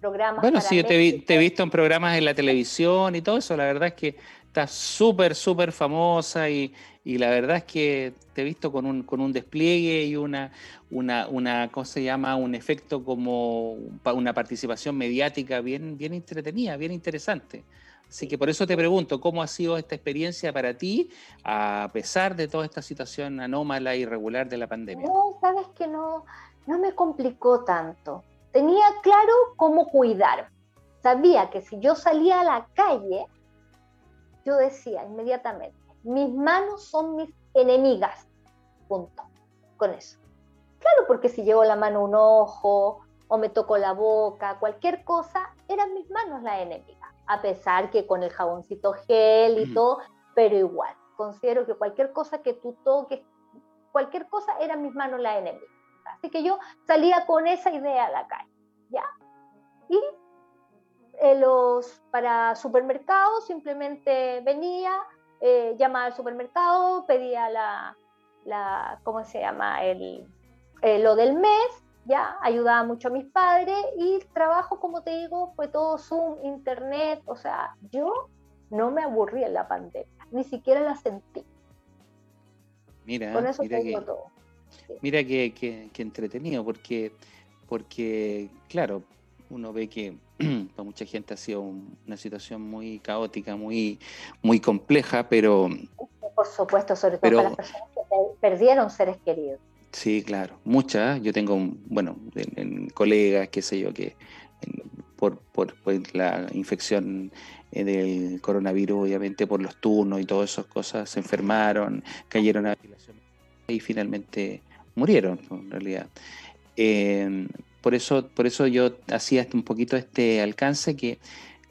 programas bueno, sí, yo te, he visto en programas en la televisión y todo eso, la verdad es que estás súper, súper famosa y, y la verdad es que te he visto con un, con un despliegue y una, una, una, ¿cómo se llama? Un efecto como una participación mediática bien, bien entretenida, bien interesante. Así que por eso te pregunto, ¿cómo ha sido esta experiencia para ti a pesar de toda esta situación anómala y irregular de la pandemia? No, sabes que no, no me complicó tanto. Tenía claro cómo cuidar. Sabía que si yo salía a la calle, yo decía inmediatamente, mis manos son mis enemigas. Punto. Con eso. Claro, porque si llevo la mano a un ojo o me toco la boca, cualquier cosa, eran mis manos la enemiga. A pesar que con el jaboncito gel y todo, pero igual. Considero que cualquier cosa que tú toques, cualquier cosa, eran mis manos la enemiga. Así que yo salía con esa idea a la calle. ¿Ya? Y eh, los para supermercados simplemente venía, eh, llamaba al supermercado, pedía la, la ¿cómo se llama? El, eh, lo del mes, ya, ayudaba mucho a mis padres y el trabajo, como te digo, fue todo Zoom, Internet, o sea, yo no me aburrí en la pandemia, ni siquiera la sentí. Mira, Con eso mira que, todo. Mira que, que, entretenido, porque, porque, claro, uno ve que para mucha gente ha sido una situación muy caótica, muy, muy compleja, pero... Por supuesto, sobre todo para las personas que perdieron seres queridos. Sí, claro, muchas. Yo tengo, bueno, colegas, qué sé yo, que por, por, la infección eh, del coronavirus, obviamente por los turnos y todas esas cosas, se enfermaron, cayeron a y finalmente murieron, en realidad. Eh, por eso, por eso yo hacía un poquito este alcance que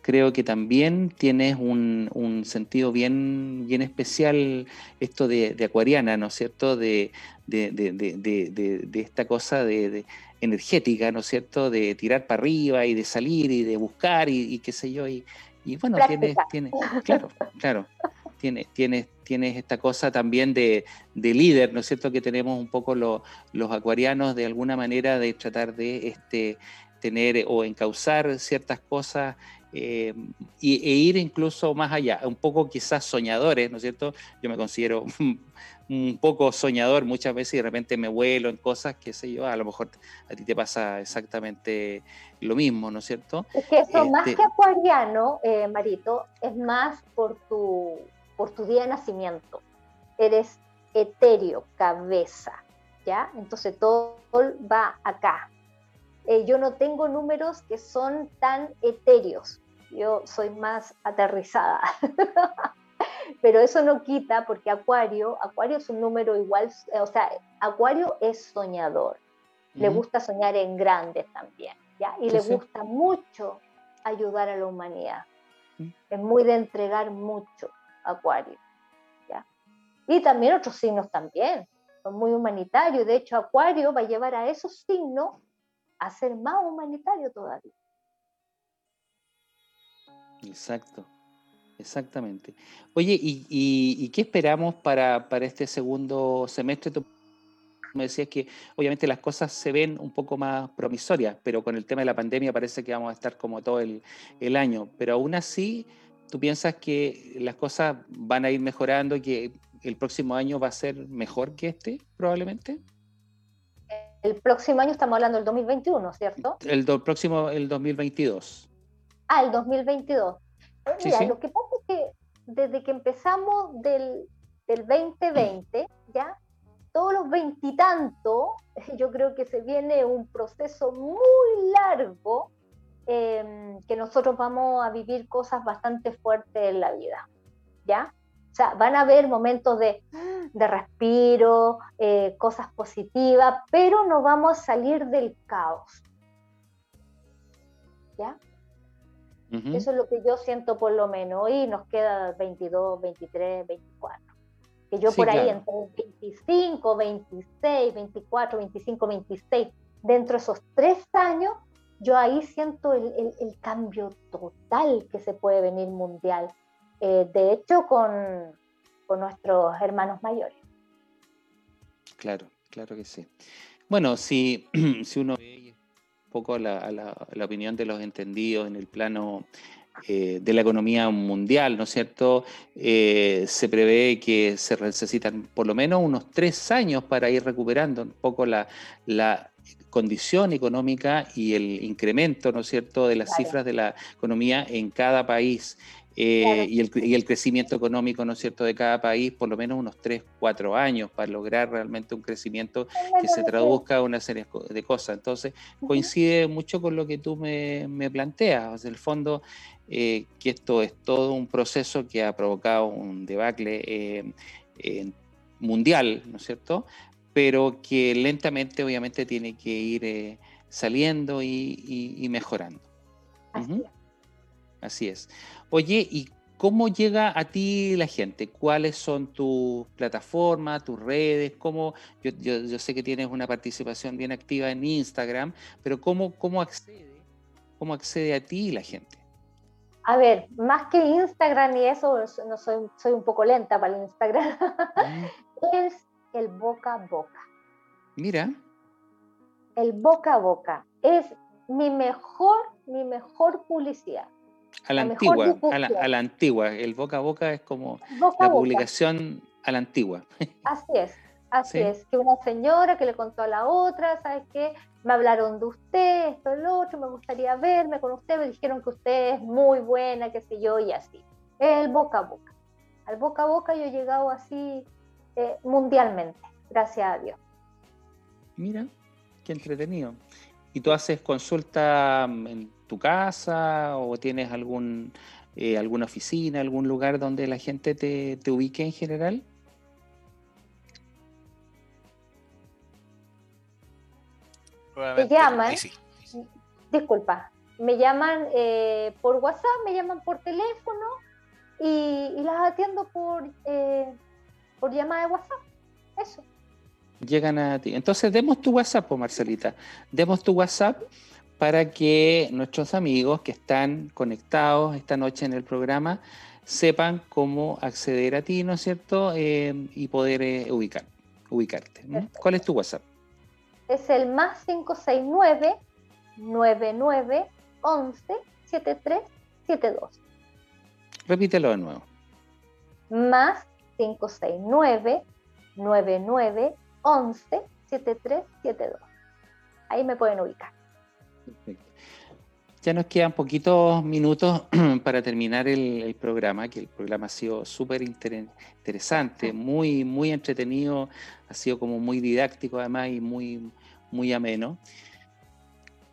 creo que también tienes un, sentido bien, bien especial esto de, acuariana, ¿no es cierto? De, de, esta cosa de, energética, ¿no es cierto? De tirar para arriba y de salir y de buscar y, qué sé yo. Y, bueno, tienes, tienes, claro, claro, tienes, tienes, tienes esta cosa también de, líder, ¿no es cierto? Que tenemos un poco los acuarianos de alguna manera de tratar de este, tener o encauzar ciertas cosas eh, e ir incluso más allá, un poco quizás soñadores, ¿no es cierto? Yo me considero un poco soñador muchas veces y de repente me vuelo en cosas que sé yo, a lo mejor a ti te pasa exactamente lo mismo, ¿no es cierto? Es que eso más este que acuariano, eh, Marito, es más por tu, por tu día de nacimiento. Eres etéreo, cabeza, ¿ya? Entonces todo va acá. Eh, yo no tengo números que son tan etéreos, yo soy más aterrizada. pero eso no quita porque Acuario, Acuario es un número igual, o sea, Acuario es soñador, le gusta soñar en grande también, ¿ya? Y le gusta mucho ayudar a la humanidad. Es muy de entregar mucho, Acuario, ¿ya? Y también otros signos también, son muy humanitarios, de hecho Acuario va a llevar a esos signos a ser más humanitario todavía. Exacto. Exactamente. Oye, ¿y, qué esperamos para, este segundo semestre? Tú me decías que obviamente las cosas se ven un poco más promisorias, pero con el tema de la pandemia parece que vamos a estar como todo el, año. Pero aún así, ¿tú piensas que las cosas van a ir mejorando y que el próximo año va a ser mejor que este, probablemente? El próximo año estamos hablando del 2021, ¿cierto? El próximo, el 2022. Ah, el 2022. Mira, lo que pasa es que desde que empezamos del, del 2020, ya, todos los veintitantos, yo creo que se viene un proceso muy largo em, que nosotros vamos a vivir cosas bastante fuertes en la vida, ¿ya? O sea, van a haber momentos de, de respiro, eh, cosas positivas, pero no vamos a salir del caos, ¿ya? Eso es lo que yo siento por lo menos. Hoy nos queda 22, 23, 24. Que yo por ahí entre 25, 26, 24, 25, 26, dentro de esos tres años, yo ahí siento el, el, cambio total que se puede venir mundial. Eh, de hecho, con, con nuestros hermanos mayores. Claro, claro que sí. Bueno, si, si uno ve poco la, la, opinión de los entendidos en el plano eh, de la economía mundial, ¿no es cierto? Eh, se prevé que se necesitan por lo menos unos tres años para ir recuperando un poco la, la condición económica y el incremento, ¿no es cierto?, de las cifras de la economía en cada país. Eh, y, el, crecimiento económico, ¿no es cierto?, de cada país, por lo menos unos 3, 4 años para lograr realmente un crecimiento que se traduzca en una serie de cosas. Entonces, coincide mucho con lo que tú me, planteas. En el fondo, eh, que esto es todo un proceso que ha provocado un debacle eh, mundial, ¿no es cierto?, pero que lentamente, obviamente, tiene que ir saliendo y, mejorando. Así es. Oye, ¿y cómo llega a ti la gente? ¿Cuáles son tus plataformas, tus redes? ¿Cómo, yo, sé que tienes una participación bien activa en Instagram, pero ¿cómo, cómo, accede, cómo accede a ti la gente? A ver, más que Instagram y eso, no soy, soy un poco lenta para el Instagram, mm. es el boca a boca. Mira. El boca a boca es mi mejor, mi mejor publicidad. A la, antigua, a la, antigua. El boca a boca es como la publicación a la antigua. Así es, así es. Que una señora que le contó a la otra, ¿sabes qué? Me hablaron de usted, esto, lo otro, me gustaría verme con usted, me dijeron que usted es muy buena, qué sé yo, y así. El boca a boca. Al boca a boca yo he llegado así eh, mundialmente, gracias a Dios. Mira, qué entretenido. ¿Y tú haces consulta mm, en tu casa o tienes algún, eh, alguna oficina, algún lugar donde la gente te, te ubique en general? Me llaman, disculpa, me llaman eh, por WhatsApp, me llaman por teléfono y, las atiendo por, eh, por llamada de WhatsApp. Eso. Llegan a ti. Entonces, demos tu WhatsApp, Marcelita. Demos tu WhatsApp para que nuestros amigos que están conectados esta noche en el programa sepan cómo acceder a ti, ¿no es cierto? Eh, y poder eh, ubicar, ubicarte. ¿Cuál es tu WhatsApp? Es el más 569 99 11 73 7372. Repítelo de nuevo. Más 569 9911 7372. Ahí me pueden ubicar. Perfecto. Ya nos quedan poquitos minutos para terminar el, programa, que el programa ha sido súper interesante, muy, muy entretenido, ha sido como muy didáctico además y muy, muy ameno.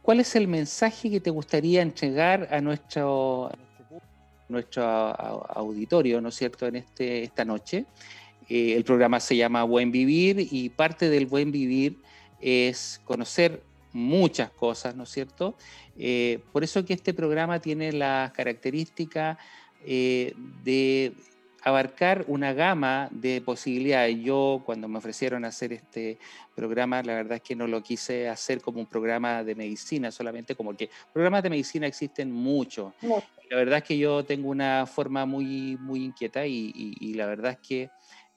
¿Cuál es el mensaje que te gustaría entregar a nuestro, nuestro auditorio, ¿no es cierto?, en este, esta noche. Eh, el programa se llama Buen Vivir y parte del buen vivir es conocer muchas cosas, ¿no es cierto? Eh, por eso que este programa tiene la característica eh, de abarcar una gama de posibilidades. Yo cuando me ofrecieron hacer este programa, la verdad es que no lo quise hacer como un programa de medicina, solamente como que programas de medicina existen muchos. La verdad es que yo tengo una forma muy, muy inquieta y, la verdad es que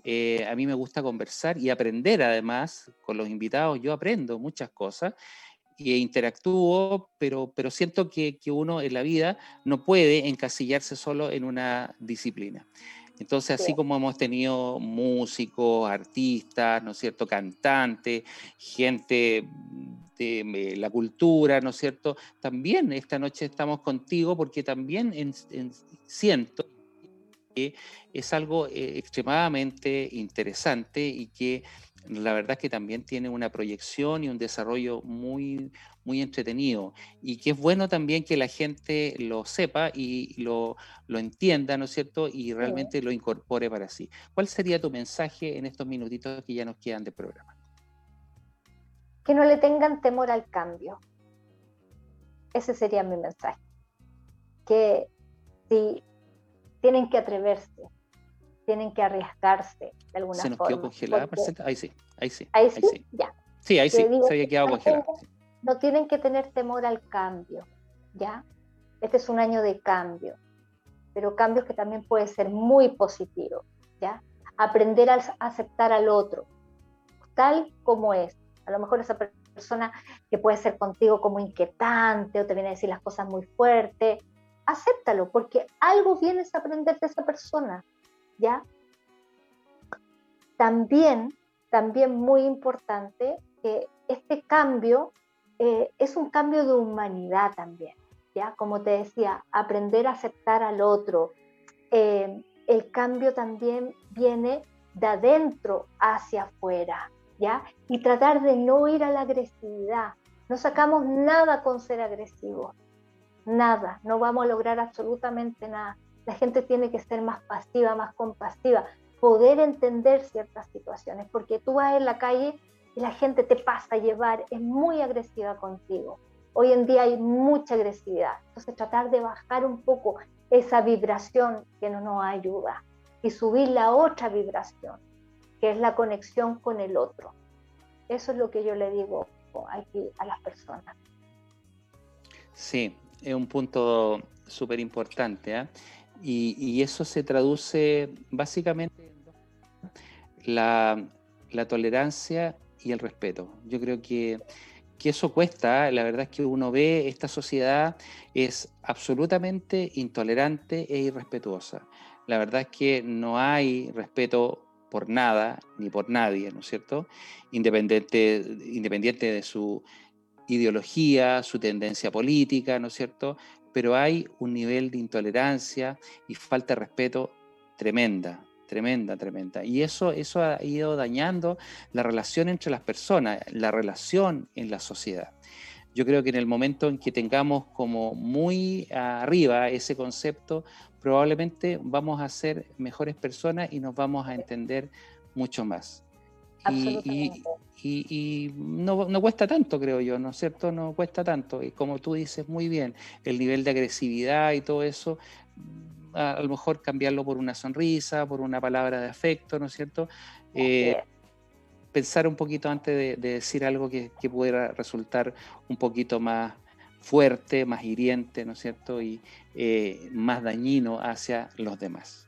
eh, a mí me gusta conversar y aprender además con los invitados. Yo aprendo muchas cosas e interactúo, pero, pero siento que, que, uno en la vida no puede encasillarse solo en una disciplina. Entonces, así como hemos tenido músicos, artistas, ¿no es cierto?, cantantes, gente de la cultura, ¿no es cierto?, también esta noche estamos contigo porque también siento que es algo eh, extremadamente interesante y que la verdad es que también tiene una proyección y un desarrollo muy, muy entretenido y que es bueno también que la gente lo sepa y lo, lo entienda, ¿no es cierto? Y realmente lo incorpore para sí. ¿Cuál sería tu mensaje en estos minutitos que ya nos quedan de programa? Que no le tengan temor al cambio. Ese sería mi mensaje. Que si tienen que atreverse, tienen que arriesgarse de alguna forma. Se nos quedó congelada, ahí sí, ahí sí. Ahí, sí, ya. Sí, ahí sí, se había quedado congelada. No tienen que tener temor al cambio, ¿ya? Este es un año de cambio, pero cambios que también puede ser muy positivo, ¿ya? Aprender a aceptar al otro, tal como es. A lo mejor esa persona que puede ser contigo como inquietante o te viene a decir las cosas muy fuertes, acéptalo, porque algo vienes a aprender de esa persona, ¿ya? También, también muy importante que este cambio eh, es un cambio de humanidad también, ¿ya? Como te decía, aprender a aceptar al otro. Eh, el cambio también viene de adentro hacia afuera, ¿ya? Y tratar de no ir a la agresividad. No sacamos nada con ser agresivos, nada, no vamos a lograr absolutamente nada. La gente tiene que ser más pasiva, más compasiva, poder entender ciertas situaciones, porque tú vas en la calle y la gente te pasa a llevar, es muy agresiva contigo. Hoy en día hay mucha agresividad, entonces tratar de bajar un poco esa vibración que no nos ayuda y subir la otra vibración, que es la conexión con el otro. Eso es lo que yo le digo aquí a las personas. Sí, es un punto súper importante. ¿eh? Y, eso se traduce básicamente en la, la, tolerancia y el respeto. Yo creo que, que eso cuesta, la verdad es que uno ve esta sociedad es absolutamente intolerante e irrespetuosa. La verdad es que no hay respeto por nada ni por nadie, ¿no es cierto? Independiente, independiente de su ideología, su tendencia política, ¿no es cierto? Pero hay un nivel de intolerancia y falta de respeto tremenda, tremenda, tremenda. Y eso, eso ha ido dañando la relación entre las personas, la relación en la sociedad. Yo creo que en el momento en que tengamos como muy arriba ese concepto, probablemente vamos a ser mejores personas y nos vamos a entender mucho más. Y, y, no, no, cuesta tanto, creo yo, ¿no es cierto? No cuesta tanto. Y como tú dices muy bien, el nivel de agresividad y todo eso, a, lo mejor cambiarlo por una sonrisa, por una palabra de afecto, ¿no es cierto? Eh, pensar un poquito antes de, decir algo que, que, pudiera resultar un poquito más fuerte, más hiriente, ¿no es cierto? Y eh, más dañino hacia los demás.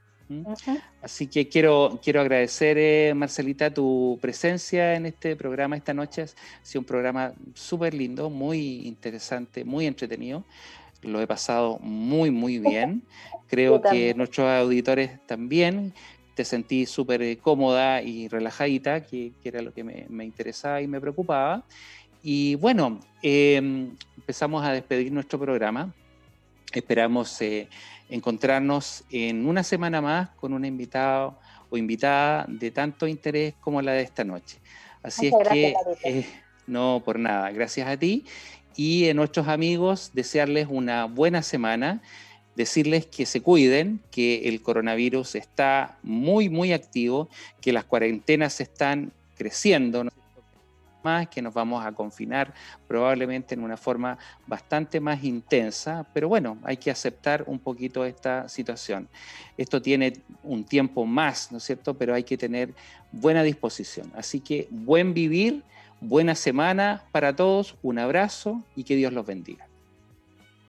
Así que quiero, quiero agradecer, eh, Marcelita, tu presencia en este programa esta noche. Ha sido un programa súper lindo, muy interesante, muy entretenido. lo he pasado muy, muy bien. Creo que nuestros auditores también te sentí súper eh, cómoda y relajadita, que, era lo que me, interesaba y me preocupaba. Y bueno, em, empezamos a despedir nuestro programa. Esperamos eh, encontrarnos en una semana más con un invitado o invitada de tanto interés como la de esta noche. Así es que, eh, no por nada, gracias a ti y a nuestros amigos desearles una buena semana, decirles que se cuiden, que el coronavirus está muy, muy activo, que las cuarentenas están creciendo que nos vamos a confinar probablemente en una forma bastante más intensa, pero bueno, hay que aceptar un poquito esta situación. Esto tiene un tiempo más, ¿no es cierto? Pero hay que tener buena disposición. Así que buen vivir, buena semana para todos, un abrazo y que Dios los bendiga.